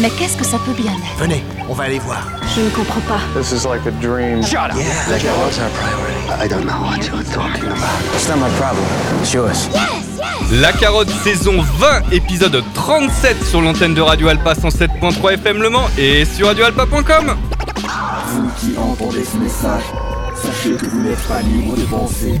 Mais qu'est-ce que ça peut bien être? Venez, on va aller voir. Je ne comprends pas. This is like a dream. Shut up. Yeah, like what's our priority? I don't know what you're talking about. It's not my problem. It's yours. La carotte saison 20, épisode 37 sur l'antenne de Radio Alpa 107.3 FM Le Mans et sur radioalpa.com. Vous qui entendez ce message, sachez que vous n'êtes pas libre de penser,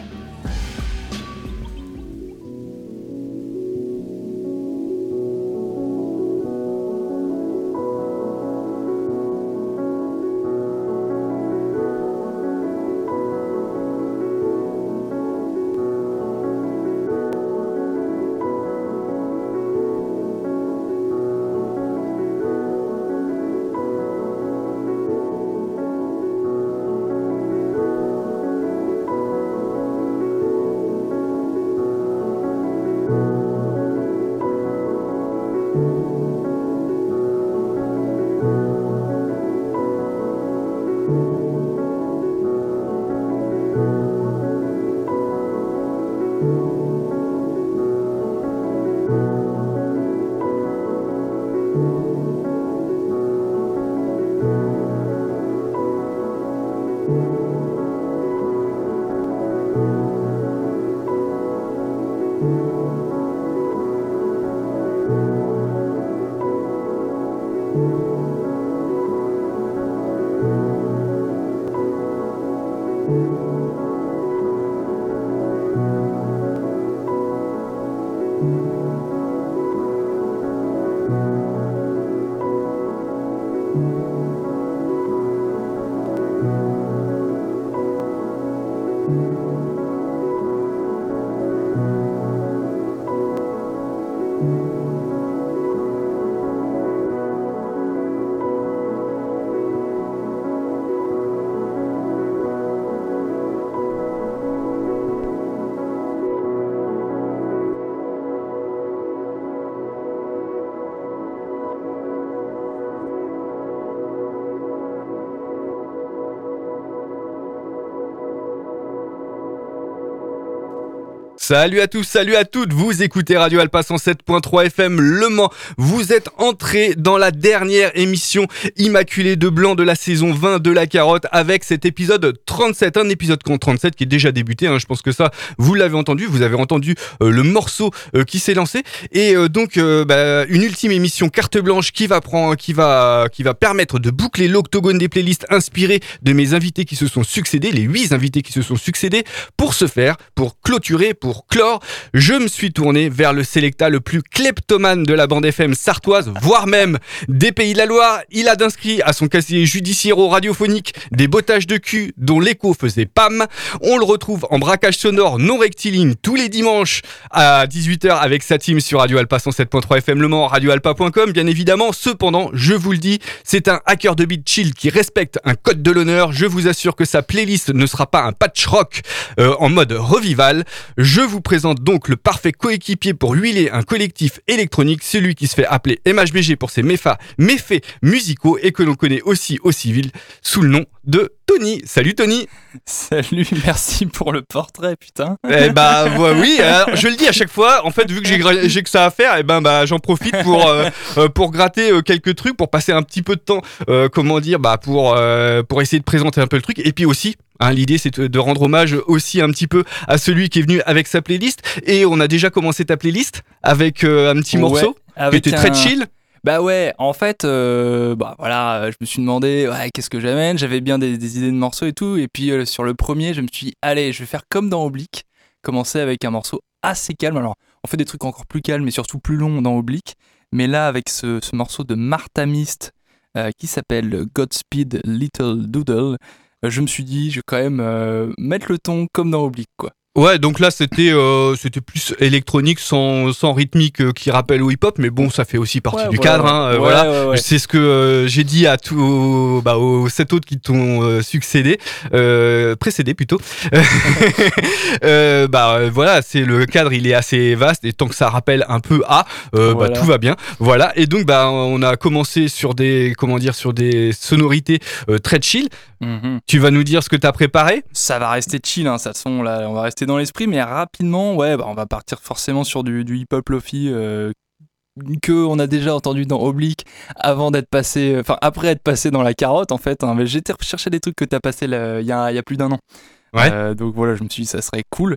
Salut à tous, salut à toutes, vous écoutez Radio Alpa 107.3 FM Le Mans. Vous êtes entrés dans la dernière émission Immaculée de Blanc de la saison 20 de La Carotte avec cet épisode 37, un épisode 37 qui est déjà débuté, hein. je pense que ça vous l'avez entendu, vous avez entendu euh, le morceau euh, qui s'est lancé et euh, donc bah, une ultime émission carte blanche qui va prendre, qui va, qui va permettre de boucler l'octogone des playlists inspirées de mes invités qui se sont succédés, les huit invités qui se sont succédés. Pour ce faire, pour clôturer, pour clore, je me suis tourné vers le Selecta le plus kleptomane de la bande FM sartoise, voire même des Pays de la Loire. Il a d'inscrit à son casier judiciaire radiophonique des bottages de cul dont l'écho faisait pam. On le retrouve en braquage sonore non rectiligne tous les dimanches à 18h avec sa team sur Radio Alpa 107.3 FM Le Mans, radioalpa.com bien évidemment. Cependant, je vous le dis, c'est un hacker de beat chill qui respecte un code de l'honneur. Je vous assure que sa playlist ne sera pas un patch rock euh, en mode revival. Je vous présente donc le parfait coéquipier pour huiler un collectif électronique, celui qui se fait appeler MHBG pour ses méfaits musicaux et que l'on connaît aussi au civil sous le nom de Tony. Salut Tony Salut, merci pour le portrait, putain. Eh bah ouais, oui, alors, je le dis à chaque fois, en fait vu que j'ai que ça à faire, et ben bah j'en profite pour euh, euh, pour gratter euh, quelques trucs, pour passer un petit peu de temps, euh, comment dire, bah pour pour essayer de présenter un peu le truc, et puis aussi. hein, L'idée, c'est de rendre hommage aussi un petit peu à celui qui est venu avec sa playlist. Et on a déjà commencé ta playlist avec euh, un petit Ouais, morceau qui était très chill. Bah ouais, en fait, euh, bah voilà, je me suis demandé, ouais, qu'est-ce que j'amène? J'avais bien des, idées de morceaux et tout. Et puis euh, sur le premier, je me suis dit, allez, je vais faire comme dans Oblique, commencer avec un morceau assez calme. Alors, on fait des trucs encore plus calmes et surtout plus longs dans Oblique. Mais là, avec ce, ce morceau de Martha Mist euh, qui s'appelle Godspeed Little Doodle, euh, je me suis dit, je vais quand même mettre le ton comme dans Oblique, quoi. Ouais, donc là c'était euh, c'était plus électronique sans, sans rythmique euh, qui rappelle au hip-hop, mais bon, ça fait aussi partie Ouais, du voilà. cadre. Hein, euh, Ouais, voilà, ouais, c'est ce que euh, j'ai dit à tous bah, aux sept autres qui t'ont euh, succédé, euh, précédé plutôt. Euh, bah voilà, c'est le cadre, il est assez vaste et tant que ça rappelle un peu à, euh, Voilà. bah tout va bien. Voilà, et donc bah on a commencé sur des comment dire sur des sonorités euh, très chill. Mhm. Tu vas nous dire ce que t'as préparé? Ça va rester chill, hein, ça son là, on va rester dans l'esprit, mais rapidement, ouais, bah, on va partir forcément sur du, du hip-hop lofi euh, que on a déjà entendu dans Oblique avant d'être passé, enfin après être passé dans la carotte en fait. hein, mais j'étais recherché des trucs que t'as passé là, il y, a, il y a plus d'un an. Ouais. Euh, donc voilà, je me suis dit ça serait cool.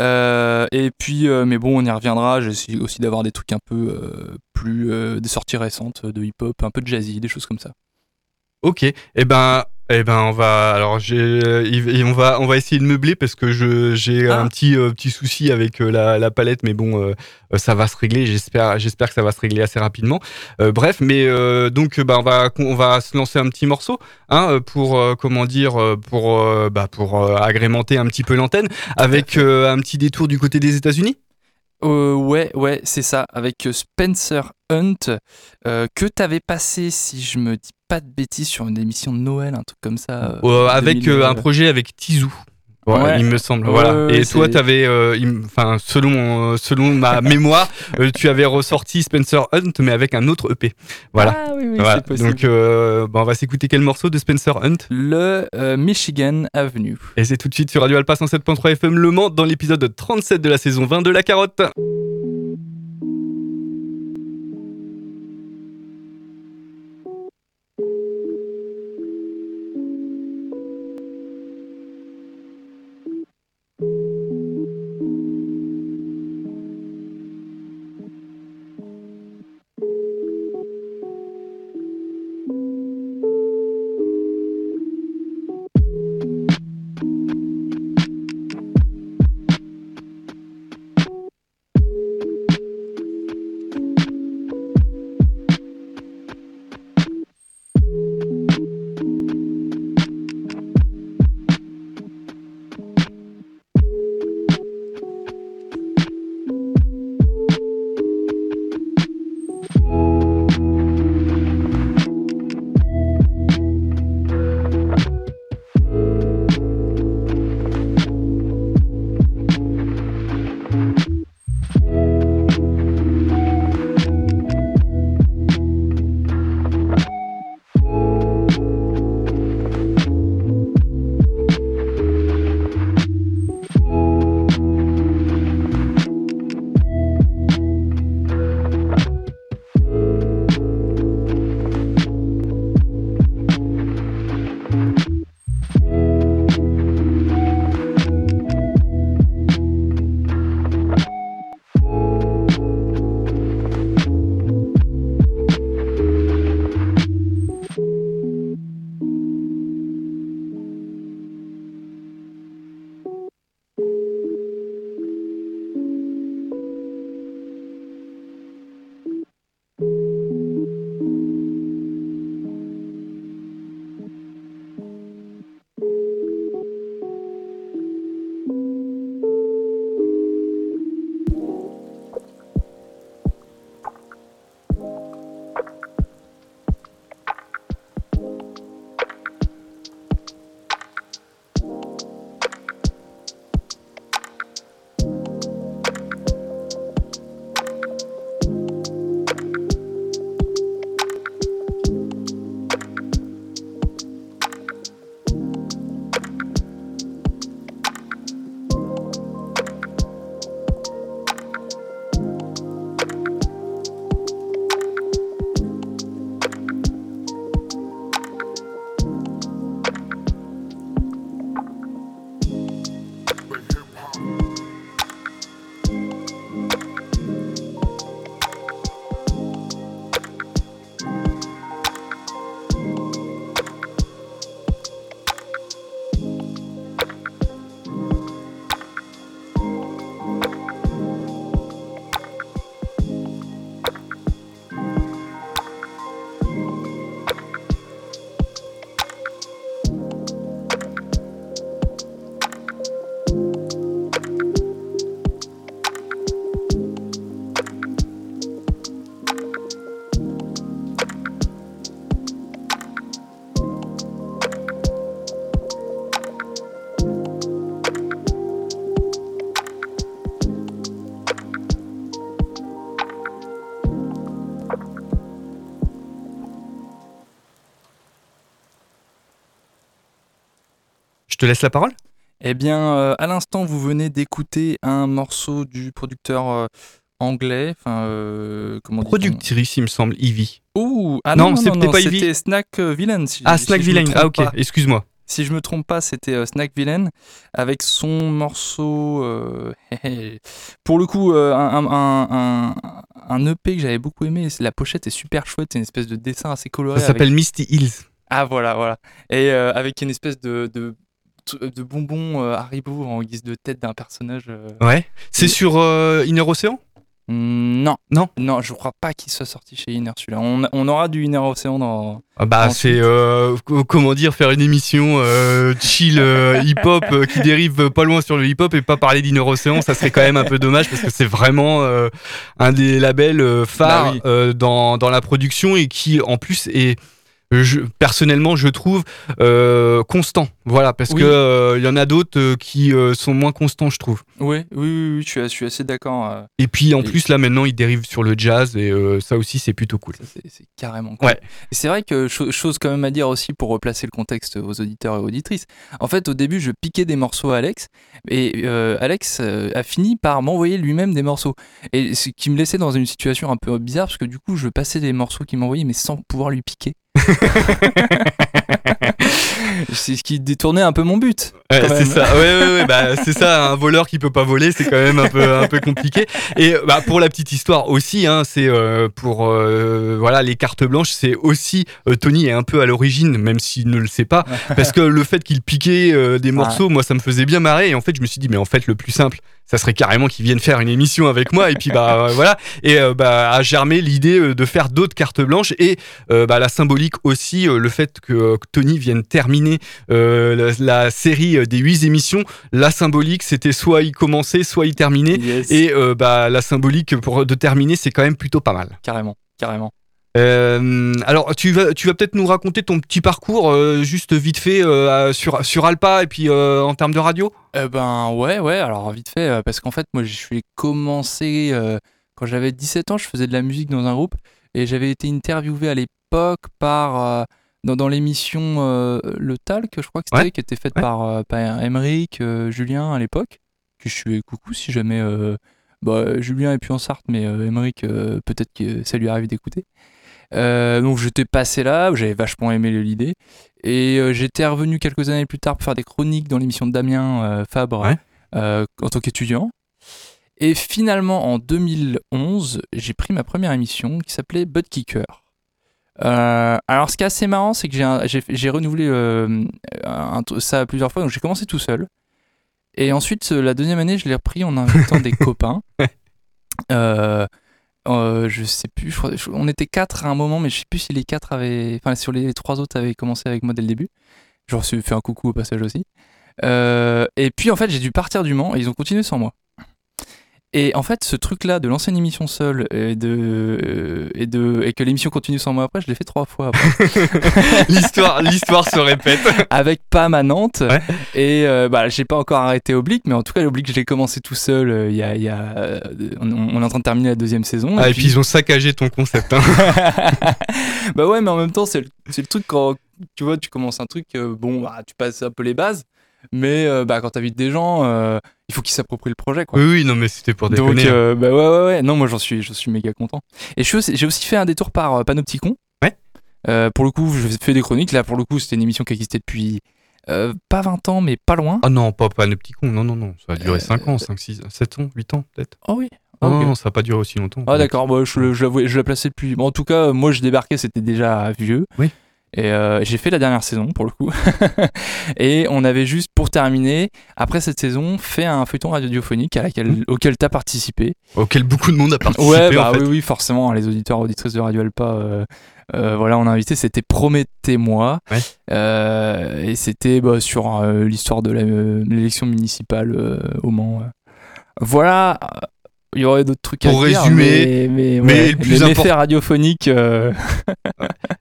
Euh, et puis, euh, mais bon, on y reviendra. J'essaie aussi d'avoir des trucs un peu euh, plus euh, des sorties récentes de hip-hop, un peu de jazzy, des choses comme ça. Ok, et ben, eh ben on va alors j'ai on va on va essayer de meubler parce que je j'ai Ah. un petit euh, petit souci avec euh, la, la palette mais bon euh, ça va se régler j'espère j'espère que ça va se régler assez rapidement. Euh, bref mais donc bah on va on va se lancer un petit morceau hein pour comment dire pour bah pour agrémenter un petit peu l'antenne avec un petit détour du côté des États-Unis. Euh, ouais, ouais, c'est ça, avec Spencer Hunt, euh, que t'avais passé, si je me dis pas de bêtises, sur une émission de Noël, un truc comme ça. euh, Euh, avec 2000, euh, un euh, projet avec Tizou. Ouais, Ouais. il me semble. Voilà. ouais, Et toi, euh, il me- enfin, selon euh, selon ma mémoire, euh, tu avais ressorti Spencer Hunt, mais avec un autre EP. Voilà. Ah oui, oui, Voilà. c'est possible. Donc, euh, bah, on va s'écouter quel morceau de Spencer Hunt? Le euh, Michigan Avenue. Et c'est tout de suite sur Radio Alpha 107.3 FM Le Mans dans l'épisode 37 de la saison 20 de La Carotte. Te laisse la parole. Eh bien, euh, à l'instant, vous venez d'écouter un morceau du producteur euh, anglais. Enfin, euh, comment Productrice, il me semble, Ivy. Ouh, ah Non, non, non, c'était non, pas c'était Ivy. Snack euh, Villain. Si, Ah, Snack Villain. Ah, ok, excuse-moi. Si je me trompe pas, c'était Snack Villain avec son morceau. pour le coup, un, un, un, un EP que j'avais beaucoup aimé. La pochette est super chouette. C'est une espèce de dessin assez coloré. Ça avec- s'appelle Misty Hills. Ah, voilà, voilà. Et euh, avec une espèce de. de de bonbons euh, Haribo en guise de tête d'un personnage. euh, Ouais. C'est sur euh, Inner Ocean Mm, Non. Non Non, je crois pas qu'il soit sorti chez Inner celui-là. On, on aura du Inner Océan dans. Ah bah c'est euh, co- comment dire faire une émission euh, chill euh, hip-hop euh, qui dérive pas loin sur le hip-hop et pas parler d'Inner Ocean ça serait quand même un peu dommage parce que c'est vraiment euh, un des labels euh, phares Bah oui. euh, dans, dans la production et qui en plus est je, personnellement je trouve euh, constant voilà parce Oui. que euh, il y en a d'autres euh, qui sont moins constants je trouve oui, oui, oui, je suis, assez d'accord. et puis en Et- plus là maintenant ils dérivent sur le jazz et ça aussi c'est plutôt cool c'est- carrément cool. Ouais. Et c'est vrai que cho- chose quand même à dire aussi pour replacer le contexte aux auditeurs et auditrices. En fait, au début, je piquais des morceaux à Alex et Alex a fini par m'envoyer lui-même des morceaux. Et ce qui me laissait dans une situation un peu bizarre parce que du coup, je passais des morceaux qu'il m'envoyait mais sans pouvoir lui piquer. c'est ce qui détournait un peu mon but. Ouais, c'est ça. Ouais, ouais, ouais, bah, c'est ça. Un voleur qui peut pas voler, c'est quand même un peu, un peu compliqué. Et bah, pour la petite histoire aussi, hein, c'est euh, pour euh, voilà les cartes blanches, c'est aussi euh, Tony est un peu à l'origine, même s'il ne le sait pas, parce que le fait qu'il piquait des morceaux, moi, ça me faisait bien marrer. Et en fait, je me suis dit, mais en fait, le plus simple, ça serait carrément qu'ils viennent faire une émission avec moi. Et puis bah voilà. Et euh, bah a germé l'idée euh, de faire d'autres cartes blanches et euh, bah, la symbolique aussi, euh, le fait que, Tony vienne terminer la, la série des huit émissions. La symbolique, c'était soit y commencer, soit y terminer. Yes. Et bah, la symbolique pour de terminer, c'est quand même plutôt pas mal. Carrément, carrément. Euh, alors, tu vas, tu vas peut-être nous raconter ton petit parcours, euh, juste vite fait, euh, sur, sur Alpa et puis en termes de radio? Eh ben ouais, ouais, alors vite fait, parce qu'en fait, moi, je suis commencé quand j'avais 17 ans, je faisais de la musique dans un groupe et j'avais été interviewé à l'époque par. dans, dans l'émission Le Talk, je crois que c'était, Ouais. qui était faite Ouais. par, par Emeric, euh, Julien à l'époque, que je suis coucou si jamais. bah, Julien est plus en Sarthe, mais Emeric, euh, peut-être que ça lui arrive d'écouter. Euh, donc j'étais passé là, j'avais vachement aimé l'idée. Et euh, j'étais revenu quelques années plus tard pour faire des chroniques dans l'émission de Damien euh, Fabre Ouais. euh, en tant qu'étudiant. Et finalement, en 2011, j'ai pris ma première émission qui s'appelait Bud Kicker. Alors, ce qui est assez marrant, c'est que j'ai renouvelé un- ça plusieurs fois. Donc, j'ai commencé tout seul. Et ensuite, la deuxième année, je l'ai repris en invitant des copains. Euh, euh, je sais plus, on était quatre à un moment, mais je sais plus si les quatre avaient. Enfin, sur les trois autres avaient commencé avec moi dès le début. Je leur ai fait un coucou au passage aussi. Euh, et puis en fait, j'ai dû partir du Mans et ils ont continué sans moi. Et en fait, ce truc-là de lancer une émission seule et, de, euh, et, de, et que l'émission continue sans moi après, je l'ai fait trois fois. L'histoire, l'histoire se répète. avec Pam à Nantes. Ouais. Et euh, bah, j'ai pas encore arrêté Oblique, mais en tout cas, l'Oblique, je l'ai commencé tout seul. euh, y a, il y a, euh, on, on est en train de terminer la deuxième saison. Ah, et puis ils ont saccagé ton concept. hein. bah ouais, mais en même temps, c'est le, c'est le truc quand tu vois, tu commences un truc, bon, bah, tu passes un peu les bases, mais euh, bah, quand t'invites des gens, euh, il faut qu'ils s'approprient le projet, quoi. Oui, oui, non, mais c'était pour Donc, déconner. hein. euh, bah ouais, ouais, ouais, non, moi j'en suis, j'en suis méga content. Et aussi- j'ai aussi fait un détour par euh, Panopticon. Ouais. Euh, pour le coup, je fais des chroniques. Là, pour le coup, c'était une émission qui existait depuis euh, pas 20 ans, mais pas loin. Ah non, pas, pas un petit con, non, non, non, ça a duré Euh, 5 ans, 5, 6, 7 ans, 8 ans peut-être. Oh oui. Non, Ok. non, ça n'a pas duré aussi longtemps. Ah d'accord, moi je, je, je l'ai placé depuis. Bon, en tout cas, moi je débarquais, c'était déjà vieux. Oui. Et euh, j'ai fait la dernière saison pour le coup. et on avait juste pour terminer, après cette saison, fait un feuilleton radiophonique à laquelle, Mmh. auquel tu as participé. Auquel beaucoup de monde a participé. Ouais, bah en fait. oui, oui, forcément, les auditeurs, auditrices de Radio Alpa, euh, euh, voilà, on a invité, c'était Promettez-moi. Ouais. Et c'était bah, sur l'histoire de l'élection municipale au Mans. Voilà, il y aurait d'autres trucs Pour à dire. résumer, mais, mais, mais ouais, le plus les méfaits important- radiophoniques. euh,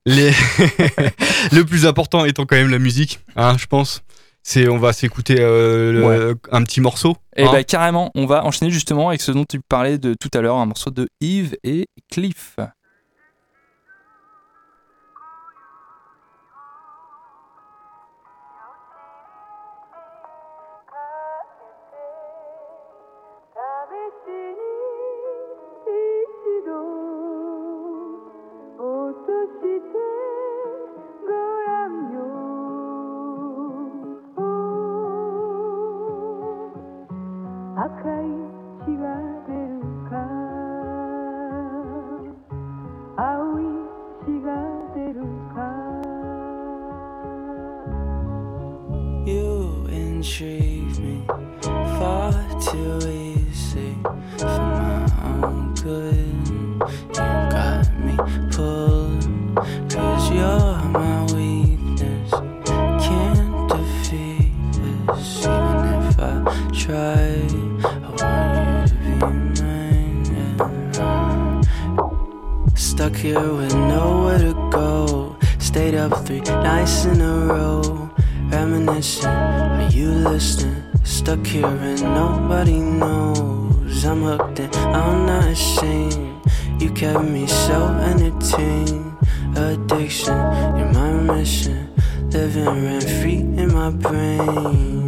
Les- le plus important étant quand même la musique, hein, je pense. C'est, on va s'écouter euh, un petit morceau. Et hein. bah carrément, on va enchaîner justement avec ce dont tu parlais de tout à l'heure, un morceau de Yves et Cliff. Listening? Stuck here and nobody knows. I'm hooked and I'm not ashamed. You kept me so entertained. Addiction, you're my mission. Living rent free in my brain.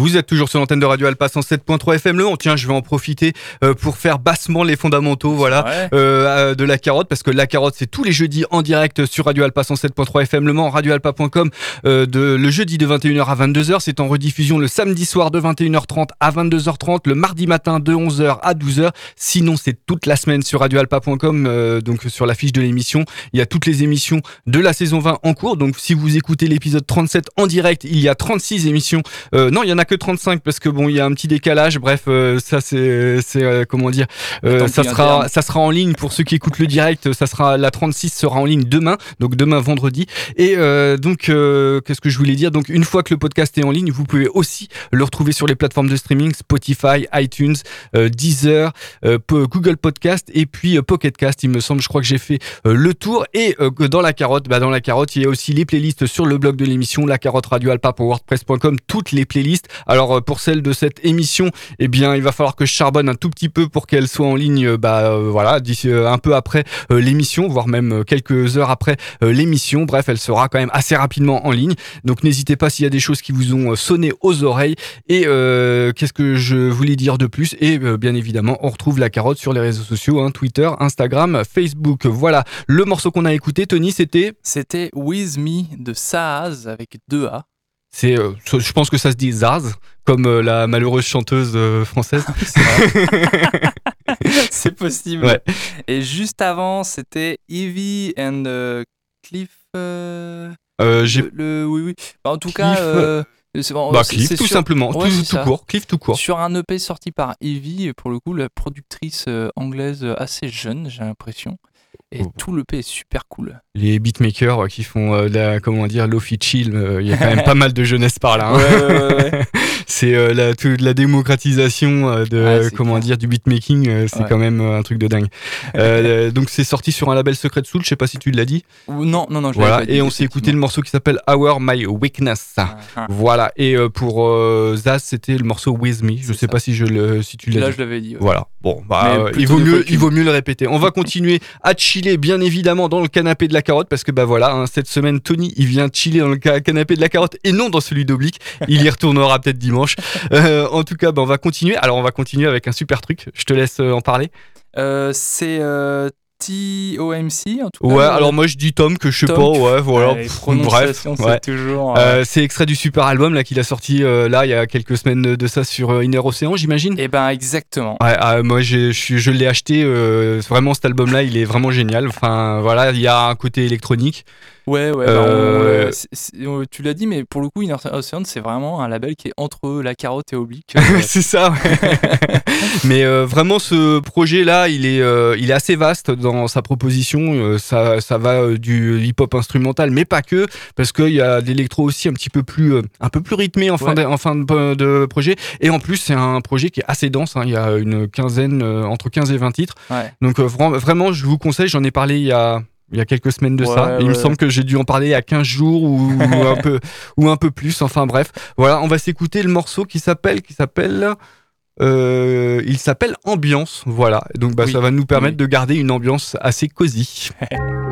Vous êtes toujours sur l'antenne de Radio Alpa 107.3 FM Le. Tiens, je vais en profiter euh, pour faire bassement les fondamentaux, voilà, Ouais. euh, euh, de la carotte, parce que la carotte, c'est tous les jeudis en direct sur Radio Alpa 107.3 FM Le Mans, radioalpa.com, euh, de, le jeudi de 21h à 22h. C'est en rediffusion le samedi soir de 21h30 à 22h30, le mardi matin de 11h à 12h. Sinon, c'est toute la semaine sur radioalpa.com, euh, donc sur la fiche de l'émission. Il y a toutes les émissions de la saison 20 en cours. Donc, si vous écoutez l'épisode 37 en direct, il y a 36 émissions. Euh, non, il y en a que 35 parce que bon, il y a un petit décalage. Bref, euh, ça c'est, c'est euh, comment dire, euh, Tant ça pis, sera, interne. ça sera en ligne pour ceux qui écoutent le direct. Ça sera la 36 sera en ligne demain, donc demain vendredi. Et euh, donc, euh, qu'est-ce que je voulais dire? Donc, une fois que le podcast est en ligne, vous pouvez aussi le retrouver sur les plateformes de streaming Spotify, iTunes, euh, Deezer, euh, Google Podcast et puis euh, Pocket Cast. Il me semble, je crois que j'ai fait euh, le tour. Et euh, dans la carotte, bah, dans la carotte, il y a aussi les playlists sur le blog de l'émission, la carotte radio wordpress.com, toutes les playlists. Alors euh, pour celle de cette émission, eh bien, il va falloir que je charbonne un tout petit peu pour qu'elle soit en ligne, euh, bah euh, voilà, un peu après l'émission, voire même quelques heures après l'émission. Bref, elle sera quand même assez rapidement en ligne. Donc n'hésitez pas s'il y a des choses qui vous ont sonné aux oreilles. Et qu'est-ce que je voulais dire de plus? Et bien évidemment, on retrouve la carotte sur les réseaux sociaux, hein, Twitter, Instagram, Facebook. Voilà, le morceau qu'on a écouté, Tony, c'était, C'était With Me de Saaz avec deux A. c'est, euh, je pense que ça se dit Zaz, comme euh, la malheureuse chanteuse euh, française. C'est vrai. C'est possible. Ouais. Et juste avant, c'était Evie and Cliff. j'ai le, le- oui, oui. Bah, en tout cas, Cliff, c'est bon, bah, Cliff, tout sur- simplement, Ouais, tout, court, Cliff tout court. Sur un EP sorti par Evie, pour le coup, la productrice anglaise assez jeune, j'ai l'impression. Et Oh. tout l'EP est super cool. Les beatmakers euh, qui font euh, la, comment dire, lofi chill, euh, il y a quand même pas mal de jeunesse par là. hein. c'est euh, la, la démocratisation de comment clair. dire du beatmaking, c'est quand même un truc de dingue. Donc c'est sorti sur un label Secret Soul, je sais pas si tu l'as dit. Ou- Non, non, non, je Voilà, pas dit, et on s'est écouté le morceau qui s'appelle Our My Weakness. Ah, ah. Voilà, et pour Zaz, c'était le morceau With Me. Je sais ça. pas si je le si tu l'as Là, dit. je l'avais dit. Voilà. Bon, bah, il vaut mieux, il vaut mieux le répéter. On va continuer à bien évidemment, dans le canapé de la carotte, parce que bah voilà, hein, cette semaine, Tony, il vient chiller dans le ca- canapé de la carotte et non dans celui d'Oblique. Il y retournera peut-être dimanche. Euh, en tout cas, bah, on va continuer. Alors, on va continuer avec un super truc. Je te laisse euh, en parler. Euh, c'est TOMC, en tout cas. Ouais. Alors moi, je dis Tom que je sais Tom. pas. Ouais. Voilà. Ouais, Bref. c'est Ouais. toujours. euh, Euh, c'est extrait du super album là qu'il a sorti euh, là il y a quelques semaines de ça sur Inner Océan, j'imagine. Eh ben, exactement. Ouais, ah, moi je je l'ai acheté. vraiment, cet album-là, il est vraiment génial. Enfin, voilà, il y a un côté électronique. Ouais, ouais. bah, on- Euh, tu l'as dit, mais pour le coup, Inner Ocean, c'est vraiment un label qui est entre la carotte et Oblique. Euh, c'est ça. Mais euh, vraiment, ce projet-là, il est, il est assez vaste dans sa proposition. Ça, ça va du hip-hop instrumental, mais pas que, parce qu'il y a de l'électro aussi un petit peu plus, un peu plus rythmé en fin, Ouais. de, en fin de, de projet. Et en plus, c'est un projet qui est assez dense. hein. Il y a une quinzaine, entre 15 et 20 titres. ouais. Donc vra- vraiment, je vous conseille, j'en ai parlé il y a, il y a quelques semaines de Ouais, ça. Il me semble que j'ai dû en parler il y a 15 jours ou, ou un peu ou un peu plus. Enfin bref, voilà, on va s'écouter le morceau qui s'appelle qui s'appelle euh, il s'appelle Ambiance, voilà. Donc bah, Oui. ça va nous permettre Oui. de garder une ambiance assez cosy.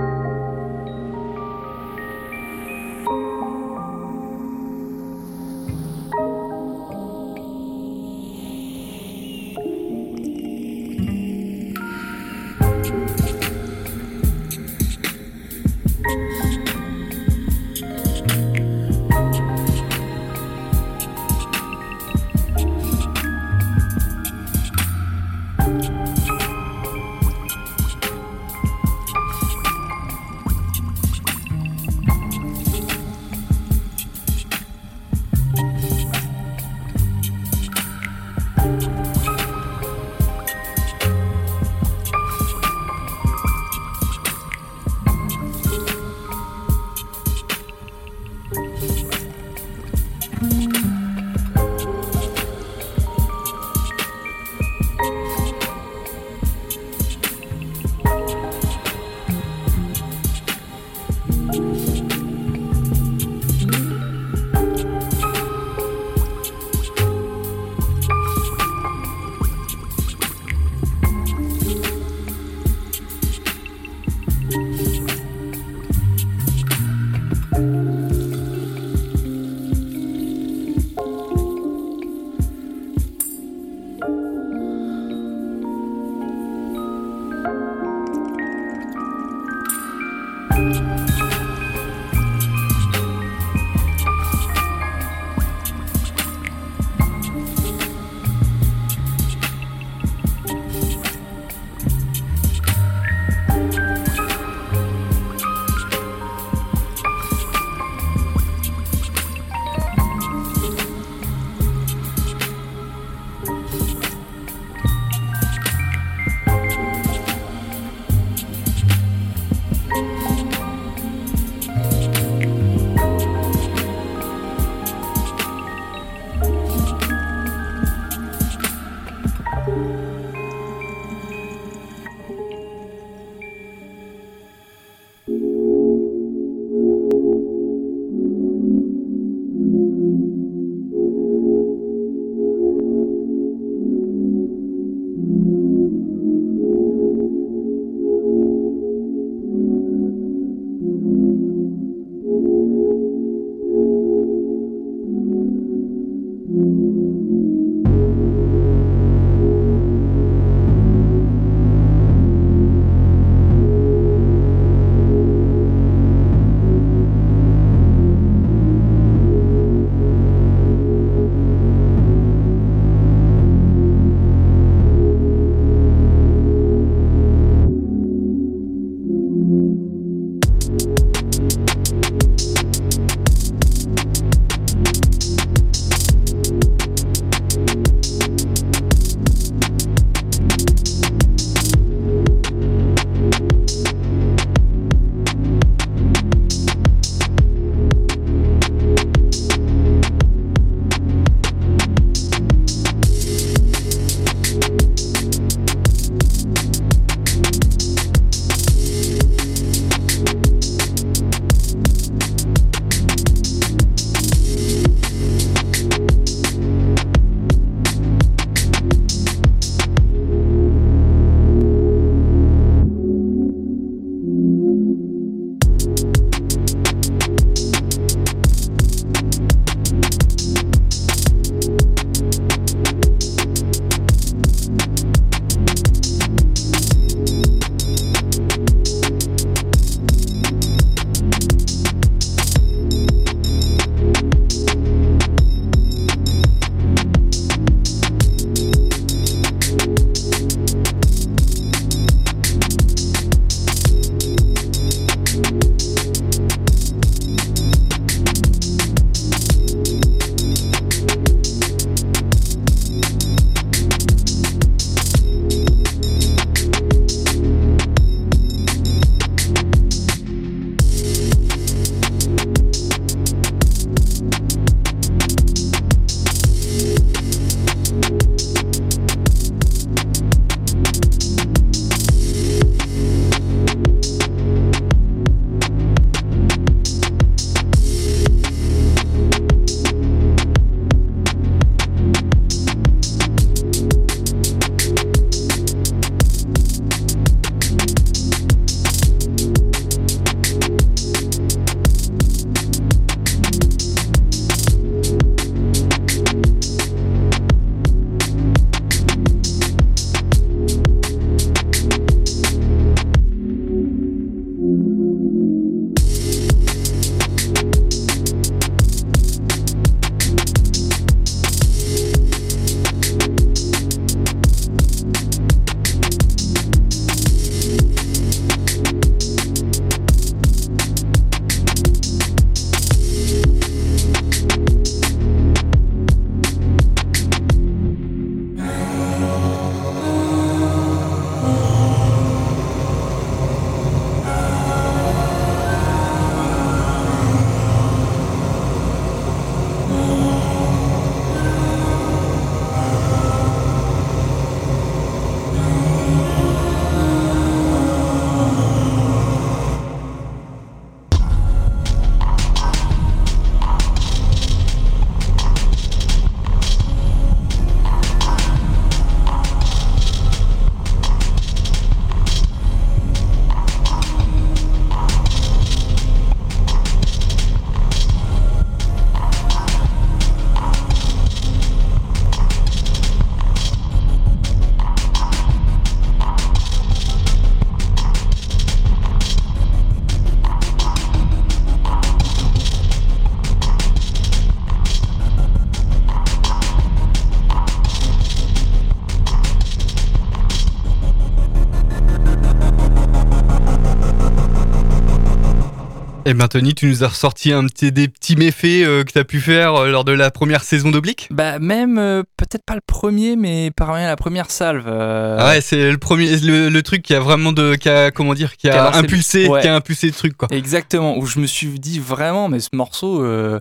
Et ben Tony, tu nous as ressorti un petit, des petits méfaits euh, que tu as pu faire euh, lors de la première saison d'Oblique? Bah même euh, peut-être pas le premier, mais parmi la première salve. Ah ouais, c'est le premier, le, le truc qui a vraiment de, qui a, comment dire, qui Qui a le- impulsé, ouais. qui a impulsé le truc quoi. Exactement, où je me suis dit vraiment, mais ce morceau. Euh,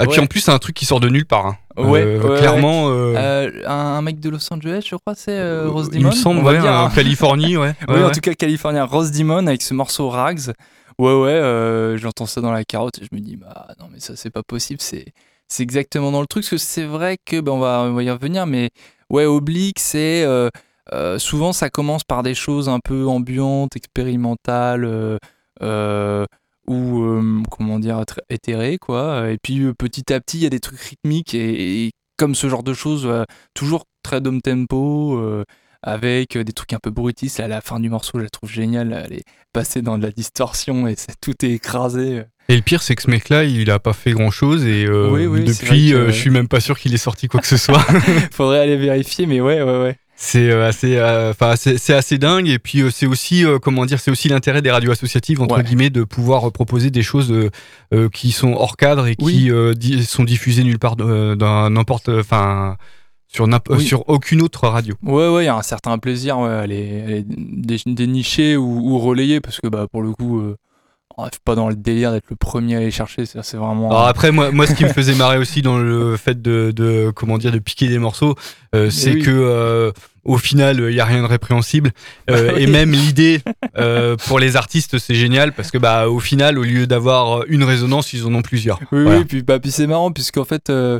Et puis en plus, c'est un truc qui sort de nulle part. hein. Ouais, Euh, ouais, clairement. euh, un, mec de Los Angeles, je crois, c'est Rose il Dimon. me semble, on va dire, en hein. Californie, ouais. oui, en tout cas, Californien, Rose Dimon avec ce morceau Rags. Ouais, ouais, euh, j'entends ça dans la carotte et je me dis, bah non, mais ça, c'est pas possible. C'est, c'est exactement dans le truc. Parce que c'est vrai que, ben, on, va, y revenir, mais ouais, Oblique, c'est. euh, euh, souvent, ça commence par des choses un peu ambiantes, expérimentales. ou comment dire éthérées quoi et puis petit à petit il y a des trucs rythmiques et, comme ce genre de choses toujours très down tempo avec euh, des trucs un peu brutistes. À la fin du morceau, je la trouve géniale. Elle est passée dans de la distorsion et tout est écrasé. Et le pire, c'est que ce mec-là, il a pas fait grand-chose et euh, Oui, oui, depuis, que- euh, je suis même pas sûr qu'il ait sorti quoi que ce soit. Faudrait aller vérifier, mais ouais, ouais, ouais. C'est euh, assez, euh, enfin c'est c'est assez dingue et puis euh, c'est aussi euh, comment dire, c'est aussi l'intérêt des radios associatives entre Ouais. guillemets de pouvoir euh, proposer des choses euh, euh, qui sont hors cadre et Oui. qui euh, di- sont diffusées nulle part euh, dans n'importe, enfin sur n'imp- Oui. sur aucune autre radio. Ouais, ouais, il y a un certain plaisir ouais, à les, à les dé- dénicher ou, ou relayer parce que bah, pour le coup, euh, on rêve pas dans le délire d'être le premier à aller chercher. C'est vraiment. Alors après moi, moi ce qui me faisait marrer aussi dans le fait de, de comment dire de piquer des morceaux, euh, c'est oui. que euh, au final il y a rien de répréhensible Euh, Bah et même l'idée euh, pour les artistes c'est génial parce que bah au final au lieu d'avoir une résonance ils en ont plusieurs. Oui, Voilà. oui, puis, bah, puis c'est marrant, puisqu'en fait, euh,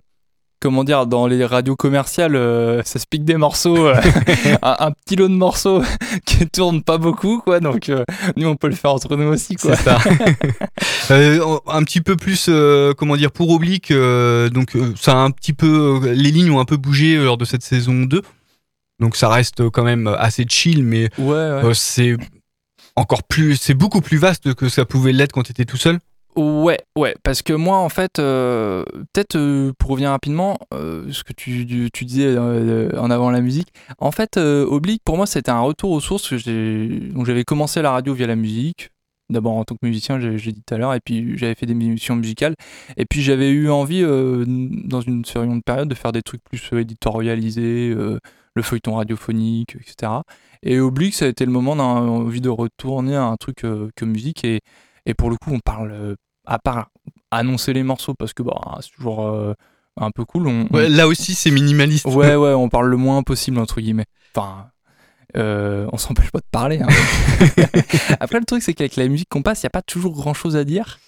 comment dire, dans les radios commerciales, euh, ça se pique des morceaux, euh, un, un petit lot de morceaux qui tournent pas beaucoup, quoi. Donc, euh, nous, on peut le faire entre nous aussi, quoi. C'est ça. Un petit peu plus, comment dire, pour Oblique, donc ça a un petit peu, les lignes ont un peu bougé lors de cette saison 2. Donc ça reste quand même assez chill, mais Ouais, ouais. c'est encore plus, c'est beaucoup plus vaste que ça pouvait l'être quand tu étais tout seul. Ouais, ouais, parce que moi, en fait, euh, peut-être euh, pour revenir rapidement, euh, ce que tu, disais en avant la musique, en fait, Oblique, pour moi, c'était un retour aux sources. j'avais commencé la radio via la musique, d'abord en tant que musicien, j'ai dit tout à l'heure, et puis j'avais fait des émissions musicales, et puis j'avais eu envie, dans une seconde période, de faire des trucs plus éditorialisés, le feuilleton radiophonique, etc. Et Oblique, ça a été le moment d'envie de retourner à un truc que musique, et, pour le coup, on parle, à part annoncer les morceaux, parce que bah, c'est toujours euh, un peu cool, on, là aussi, c'est minimaliste. Ouais, ouais, on parle le moins possible, entre guillemets. Enfin, euh, on s'empêche pas de parler. hein. Après, le truc, c'est qu'avec la musique qu'on passe, il n'y a pas toujours grand chose à dire.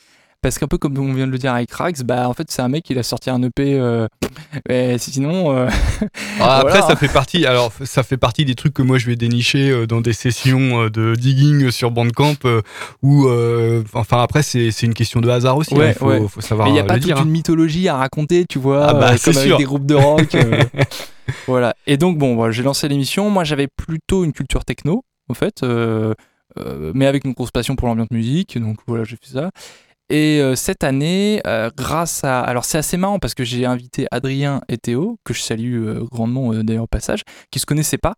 Parce qu'un peu comme on vient de le dire avec Rax, bah en fait c'est un mec il a sorti un EP, euh, mais sinon euh, Ah, Après, voilà. ça fait partie. Alors, ça fait partie des trucs que moi je vais dénicher euh, dans des sessions de digging sur Bandcamp. Où, euh, enfin, après, c'est c'est une question de hasard aussi. Ouais, hein, faut, ouais. faut savoir mais il n'y a pas toute dire. hein. une mythologie à raconter, tu vois, Ah bah, comme avec des groupes de rock. voilà. Et donc bon, j'ai lancé l'émission. Moi, j'avais plutôt une culture techno, en fait, mais avec une grosse passion pour l'ambiance musique. Donc voilà, j'ai fait ça. Et euh, cette année, euh, grâce à... Alors c'est assez marrant parce que j'ai invité Adrien et Théo, que je salue euh, grandement d'ailleurs au passage, qui se connaissaient pas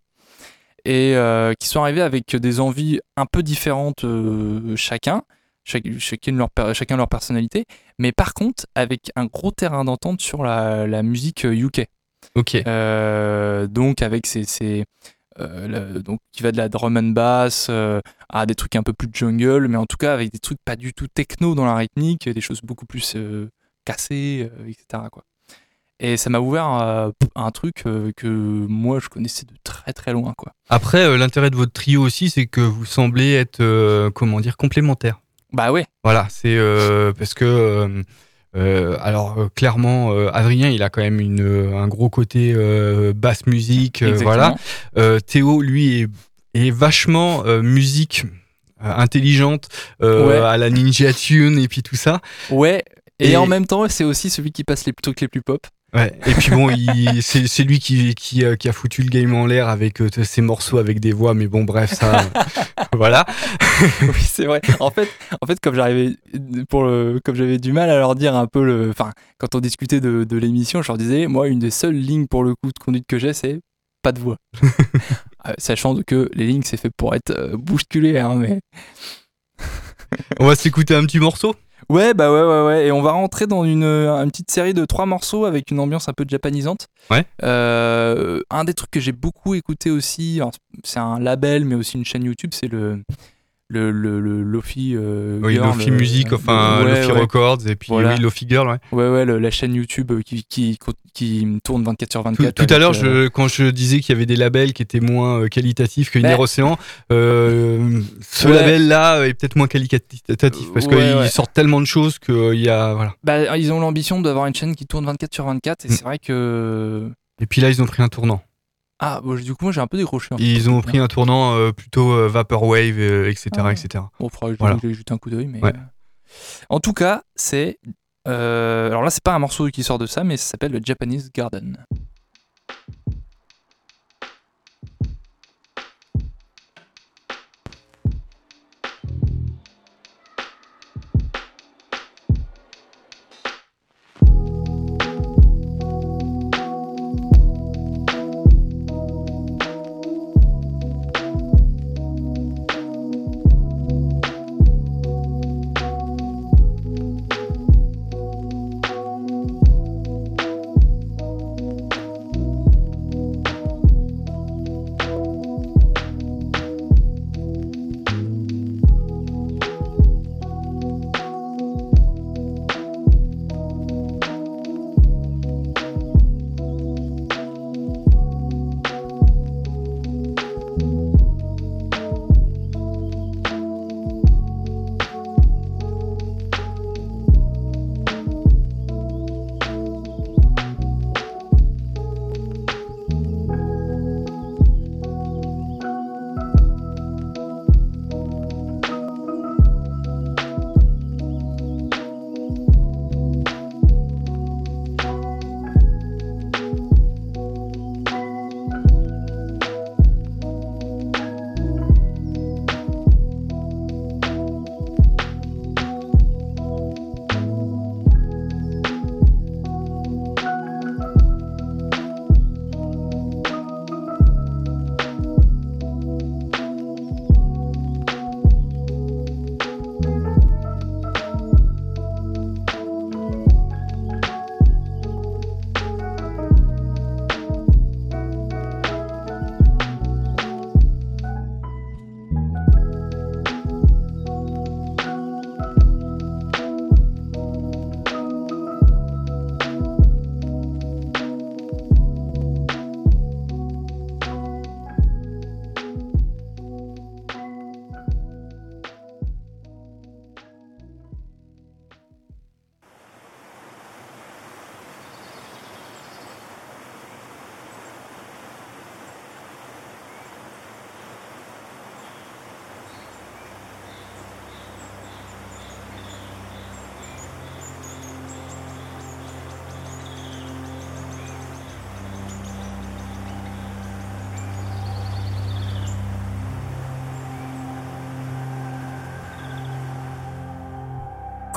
et qui sont arrivés avec des envies un peu différentes chacun, chaque- chacune leur, chacun leur personnalité, mais par contre avec un gros terrain d'entente sur la, la musique UK. Ok. Donc avec ces, ces, le- donc qui va de la drum and bass euh, à des trucs un peu plus jungle, mais en tout cas avec des trucs pas du tout techno dans la rythmique, des choses beaucoup plus euh, cassées, euh, etc. Quoi. Et ça m'a ouvert à, un truc euh, que moi je connaissais de très très loin. Quoi. Après, euh, l'intérêt de votre trio aussi, c'est que vous semblez être, euh, comment dire, complémentaires. Bah ouais, Voilà, c'est euh, parce que, euh, euh, alors euh, clairement, euh, Adrien, il a quand même une, euh, un gros côté euh, basse musique, euh, voilà. Euh, Théo, lui, est, est vachement euh, musique euh, intelligente euh, Ouais. à la Ninja Tune et puis tout ça. Ouais, et, Et- en même temps, c'est aussi celui qui passe les trucs les plus pop. Ouais. Et puis bon, c'est lui qui, qui, euh, qui a foutu le game en l'air avec euh, ses morceaux avec des voix, mais bon, bref, ça, voilà. oui, c'est vrai. En fait, en fait, comme j'arrivais pour le, comme j'avais du mal à leur dire un peu le, enfin, quand on discutait de, de l'émission, je leur disais, moi, une des seules lignes pour le coup de conduite que j'ai, c'est pas de voix. Euh, Sachant que les lignes, c'est fait pour être euh, bousculé, hein, mais On va s'écouter un petit morceau? Ouais, bah ouais, ouais, ouais. Et on va rentrer dans une, une petite série de trois morceaux avec une ambiance un peu japanisante. Ouais. Euh, un des trucs que j'ai beaucoup écouté aussi, c'est un label, mais aussi une chaîne YouTube, c'est le. Le, le, le Lofi euh, Oui, Girl, Lofi euh, Music, enfin ouais, Lofi ouais. Records, et puis Voilà. oui, Lofi Girl, ouais. Ouais, ouais, le- la chaîne YouTube euh, qui, qui, qui tourne 24 sur Tout, 24. tout à avec, l'heure, euh, quand je disais qu'il y avait des labels qui étaient moins qualitatifs que Bah. Océan, ce Ouais. label-là est peut-être moins qualitatif parce qu'ils sortent tellement de choses qu'il y a. Voilà. bah, ils ont l'ambition d'avoir une chaîne qui tourne 24 sur 24, et Mm. c'est vrai que. Et puis là, ils ont pris un tournant. Ah, bon, du coup, moi j'ai un peu décroché. en fait. Ils ont pris un tournant euh, plutôt euh, Vaporwave, euh, etc., Ah. etc. Bon, faudra que je Voilà. vais jeter un coup d'œil, mais. Ouais. En tout cas, c'est. euh, Alors là, c'est pas un morceau qui sort de ça, mais ça s'appelle le Japanese Garden.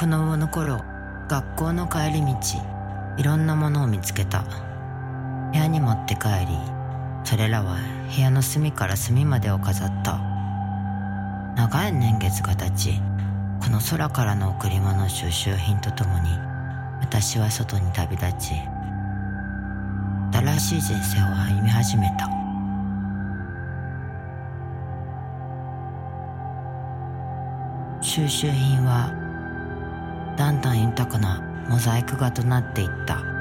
子供の頃学校の帰り道いろんなものを見つけた。部屋に持って帰りそれらは部屋の隅から隅までを飾った。長い年月が経ちこの空からの贈り物収集品とともに私は外に旅立ち新しい人生を歩み始めた。収集品はだんだん豊かなモザイク画となっていった。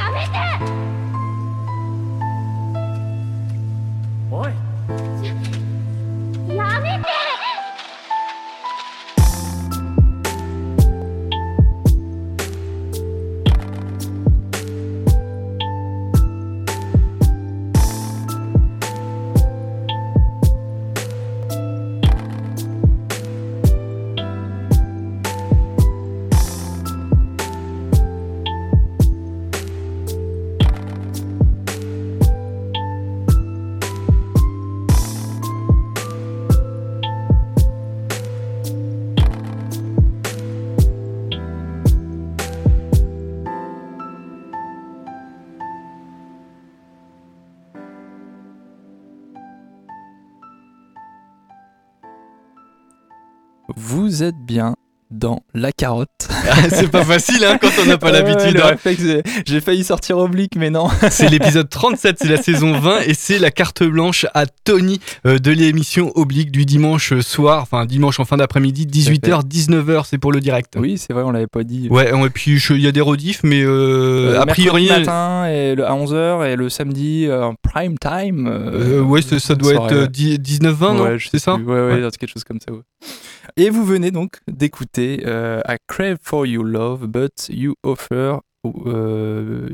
やめて！おい。Vous êtes bien dans la carotte. c'est pas facile hein, quand on n'a pas l'habitude. le hein. réflexe, j'ai- failli sortir oblique, mais non. C'est l'épisode 37, c'est la saison 20 et c'est la carte blanche à Tony euh, de l'émission Oblique du dimanche soir, enfin dimanche en fin d'après-midi, 18h, 19h, c'est pour le direct. Oui, c'est vrai, on l'avait pas dit. Ouais, et puis il y a des rediffs, mais euh, Euh, a priori. mercredi matin et le, à 11h et le samedi euh, en prime time. euh, ouais, ça, doit être euh, ouais. 10 19-20, non Ouais, je C'est ça plus. Ouais, ouais, Ouais. quelque chose comme ça. ouais. Et vous venez donc d'écouter euh, I Crave for You Love, but You Offer. Euh,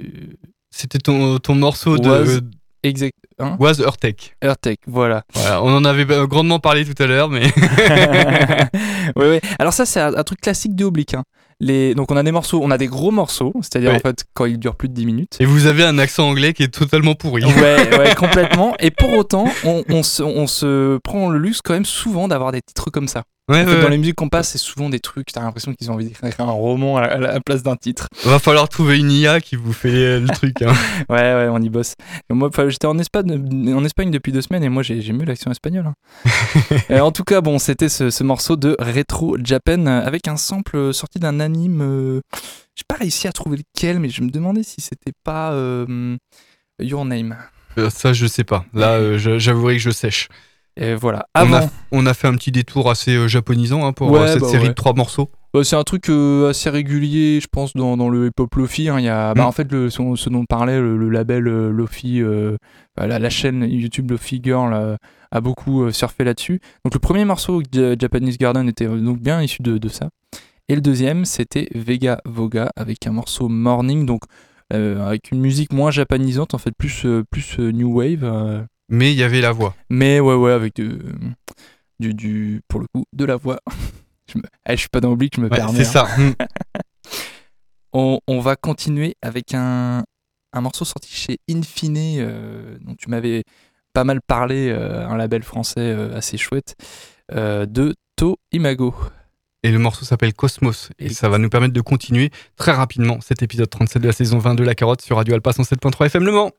C'était ton, ton morceau de. Was- exact. Hein? Was Earthtech. Earthtech, voilà. Voilà, on en avait grandement parlé tout à l'heure, mais. ouais, ouais. Alors ça, c'est un, un truc classique du Oblique. hein. Les... Donc on a des morceaux, on a des gros morceaux, c'est-à-dire Ouais. en fait quand ils durent plus de 10 minutes. Et vous avez un accent anglais qui est totalement pourri. Ouais, ouais, complètement. Et pour autant, on, on se, on se prend le luxe quand même souvent d'avoir des titres comme ça. Ouais, En fait, ouais, dans les musiques qu'on passe, c'est souvent des trucs, t'as l'impression qu'ils ont envie d'écrire un roman à la, place d'un titre. Va falloir trouver une IA qui vous fait euh, le truc. hein. Ouais, ouais, on y bosse. Et moi, j'étais en Espagne, en Espagne depuis deux semaines et moi, j'ai mieux l'action espagnole. hein. Euh, en tout cas, bon, c'était ce, ce morceau de Retro Japan euh, avec un sample sorti d'un anime. euh, J'ai pas réussi à trouver lequel, mais je me demandais si c'était pas euh, Your Name. Euh, ça, je sais pas. Là, j'avouerai que je sèche. Et voilà. On a, on a fait un petit détour assez euh, japonisant hein, pour Ouais, euh, cette bah série ouais. de trois morceaux. Bah, c'est un truc euh, assez régulier, je pense, dans, dans le hip-hop Lofi. hein. Y a, bah, Mm. En fait, le, ce, ce dont on parlait, le, le label euh, Lofi, euh, la, la chaîne YouTube Lofi Girl a beaucoup surfé là-dessus. Donc le premier morceau, Ja- Japanese Garden, était donc bien issu de, de ça. Et le deuxième, c'était Vega Voga avec un morceau Morning, donc avec une musique moins japanisante, en fait, plus, plus New Wave. Euh, Mais il y avait la voix. mais ouais, ouais, avec de- du, du, pour le coup, de la voix. je, me, eh, je suis pas dans l'oubli, je me Ouais, permets. c'est hein. ça. Mm. On, on va continuer avec un, un morceau sorti chez Infine, euh, dont tu m'avais pas mal parlé, euh, un label français euh, assez chouette, euh, de To Imago. Et le morceau s'appelle Cosmos. Et ça va nous permettre de continuer très rapidement cet épisode 37 de la saison 20 de La Carotte sur Radio Alpa 107.3 FM Le Mans.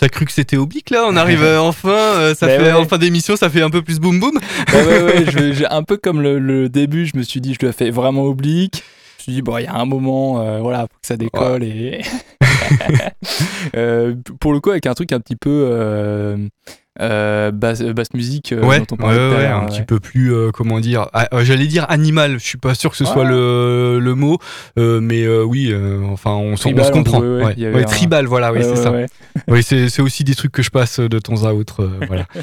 T'as cru que c'était oblique là? On arrive euh, enfin, euh, ça Bah fait ouais. en fin d'émission, ça fait un peu plus boum boum. Ouais, ouais, ouais, je- j'ai un peu comme le, le début, je me suis dit, je le fais vraiment oblique. Je me suis dit, bon, il y a un moment, euh, voilà, faut que ça décolle et. Euh, pour le coup, avec un truc un petit peu euh, euh, basse, basse musique euh, ouais, dont on parlait ouais, tout à ouais, l'heure, un ouais. petit peu plus, euh, comment dire, ah, euh, j'allais dire animal, je suis pas sûr que ce soit le, le mot, euh, mais euh, oui, euh, enfin, on, se comprend. un- tribal, voilà, oui, c'est ça. Oui, c'est aussi des trucs que je passe de temps à autre. euh, voilà.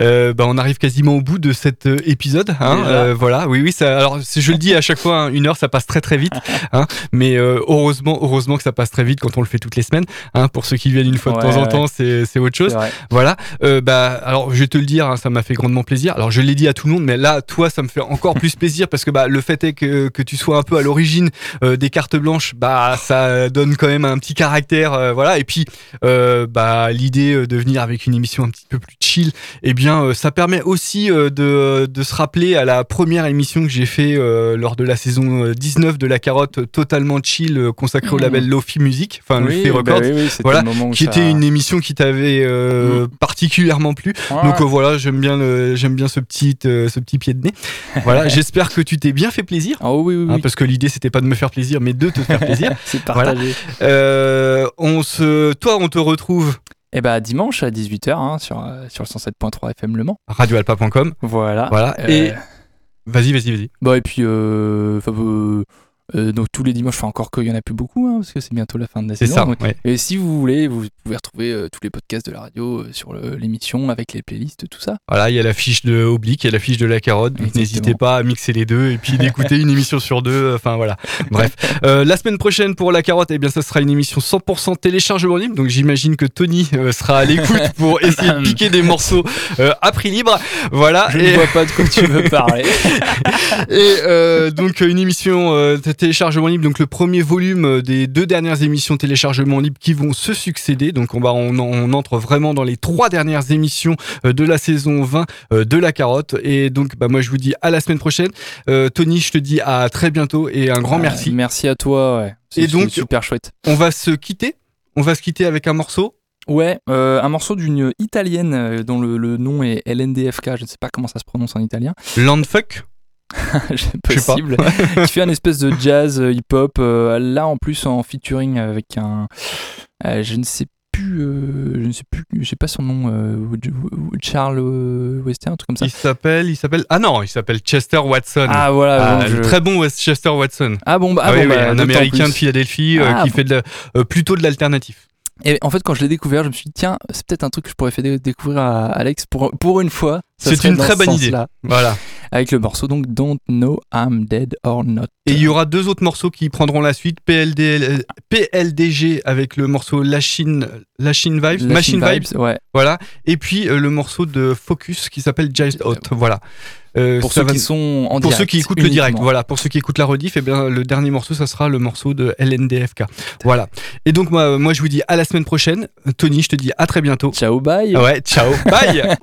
Euh, bah, on arrive quasiment au bout de cet euh, épisode. Hein, euh, voilà, oui, oui. Ça, alors, je le dis à chaque fois, hein, une heure, ça passe très très vite. Hein, mais euh, heureusement, heureusement que ça passe très vite quand on le fait toutes les semaines. Pour ceux qui viennent une fois de temps en temps, c'est autre chose. Voilà. Euh, bah, alors, je vais te le dire, hein, ça m'a fait grandement plaisir. Alors, je l'ai dit à tout le monde, mais là, toi, ça me fait encore plus plaisir parce que bah, le fait est que, que tu sois un peu à l'origine euh, des cartes blanches, bah, ça donne quand même un petit caractère. euh, voilà. Et puis, euh, bah, l'idée euh, de venir avec une émission un petit peu plus chill, eh bien, euh, ça permet aussi euh, de, de se rappeler à la première émission que j'ai fait euh, lors de la saison euh, 19 de La Carotte, euh, totalement chill, euh, consacrée au Mhm. label Lofi Music, enfin, le Oui, bah Records. oui, oui, c'était voilà, le qui ça- était une émission qui t'avait euh, particulièrement plu. Ouais. Donc euh, voilà, j'aime bien le, j'aime bien ce petit, euh, ce petit pied de nez. Voilà, j'espère que tu t'es bien fait plaisir. Oh oui, oui, hein, parce que l'idée c'était pas de me faire plaisir, mais de te faire plaisir. C'est partagé. Euh, on se, toi, on te retrouve Et bah dimanche à 18h sur, euh, sur le 107.3 FM Le Mans. radioalpa.com. Voilà. Voilà. Euh, Et vas-y, vas-y, vas-y. Bah et puis euh, euh, donc tous les dimanches, enfin encore qu'il y en a plus beaucoup hein, parce que c'est bientôt la fin de la saison. ça. Donc, ouais. Et si vous voulez, vous pouvez retrouver euh, tous les podcasts de la radio euh, sur l'émission avec les playlists, tout ça. Voilà, il y a la fiche de Oblique, il y a la fiche de la carotte. N'hésitez pas à mixer les deux et puis d'écouter une émission sur deux. Enfin voilà. Bref, la semaine prochaine pour la carotte, eh bien ça sera une émission 100% téléchargement libre. Donc j'imagine que Tony sera à l'écoute pour essayer de piquer des morceaux à prix libre. Voilà. Je et ne vois pas de quoi tu veux parler. et donc une émission téléchargement libre, donc le premier volume euh, des deux dernières émissions téléchargement libre qui vont se succéder. Donc on va on, on entre vraiment dans les trois dernières émissions euh, de la saison 20 euh, de la carotte. Et donc bah moi je vous dis à la semaine prochaine. Euh, Tony, je te dis à très bientôt et un grand merci. Merci à toi. Ouais. Et donc- super chouette. On va se quitter. On va se quitter avec un morceau. Ouais, euh, un morceau d'une italienne dont le, le nom est LNDFK. Je ne sais pas comment ça se prononce en italien. Landfuck. Possible. qui fait un espèce de jazz euh, hip-hop. euh, là, en plus, en featuring avec un. euh, je ne sais plus. euh, je ne sais plus. Je sais pas son nom. euh, Charles Western, un truc comme ça. Il s'appelle, il s'appelle. Ah non, il s'appelle Chester Watson. Ah voilà. Ah, je- Très bon West- Chester Watson. Ah bon, bah, ah Ah oui, bon, oui, bah, un américain de Philadelphie euh, Ah, qui bon. fait de la- plutôt de l'alternatif. Et en fait, quand je l'ai découvert, je me suis dit, tiens, c'est peut-être un truc que je pourrais faire dé- découvrir à Alex pour, pour une fois. C'est une très bonne idée. Voilà. Avec le morceau, donc, Don't Know I'm Dead or Not. Et il y aura deux autres morceaux qui prendront la suite. PLD, euh, PLDG avec le morceau Lachine, Lachine Vibes, Machine Vibes. Vibes, ouais. Voilà. Et puis euh, le morceau de Focus qui s'appelle Just Out. Voilà. Euh, Pour ceux va- qui sont en pour direct. ceux qui écoutent le direct, voilà. Pour ceux qui écoutent la rediff, et bien le dernier morceau, ça sera le morceau de LNDFK. Voilà. Et donc moi, moi, je vous dis à la semaine prochaine. Tony, je te dis à très bientôt. Ciao, bye. Ouais, ciao, bye.